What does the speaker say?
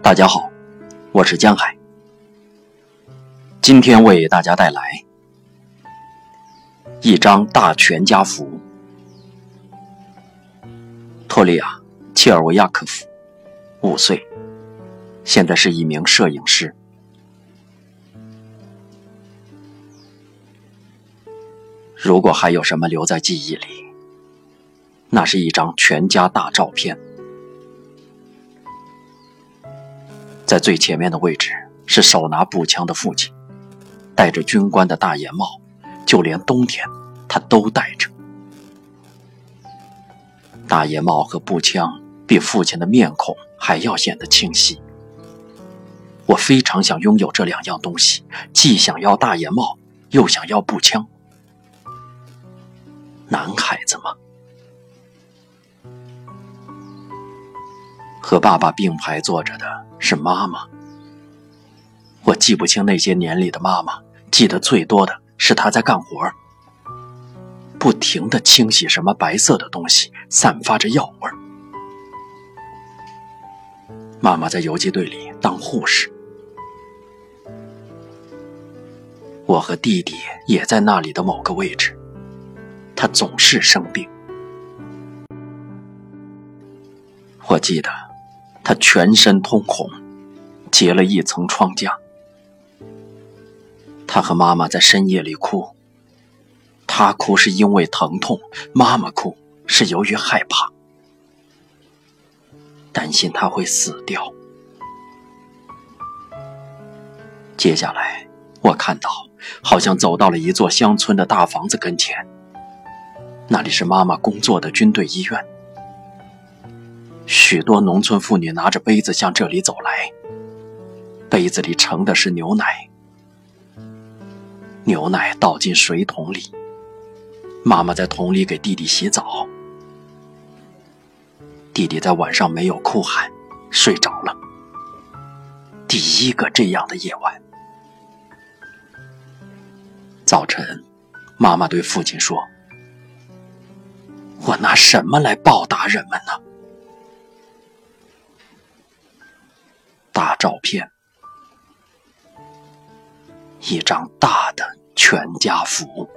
大家好，我是江海。今天为大家带来一张大全家福。托利亚·切尔维亚科夫，五岁，现在是一名摄影师。如果还有什么留在记忆里，那是一张全家大照片。在最前面的位置是手拿步枪的父亲，戴着军官的大檐帽，就连冬天他都戴着。大檐帽和步枪比父亲的面孔还要显得清晰。我非常想拥有这两样东西，既想要大檐帽，又想要步枪。男孩子嘛？和爸爸并排坐着的是妈妈。我记不清那些年里的妈妈，记得最多的是她在干活，不停的清洗什么白色的东西，散发着药味。妈妈在游击队里当护士，我和弟弟也在那里的某个位置。他总是生病，我记得。他全身通红，结了一层疮痂。他和妈妈在深夜里哭，他哭是因为疼痛，妈妈哭是由于害怕，担心他会死掉。接下来，我看到好像走到了一座乡村的大房子跟前，那里是妈妈工作的军队医院。许多农村妇女拿着杯子向这里走来，杯子里盛的是牛奶。牛奶倒进水桶里，妈妈在桶里给弟弟洗澡。弟弟在晚上没有哭喊，睡着了。第一个这样的夜晚。早晨，妈妈对父亲说：“我拿什么来报答人们呢？”大照片，一张大的全家福。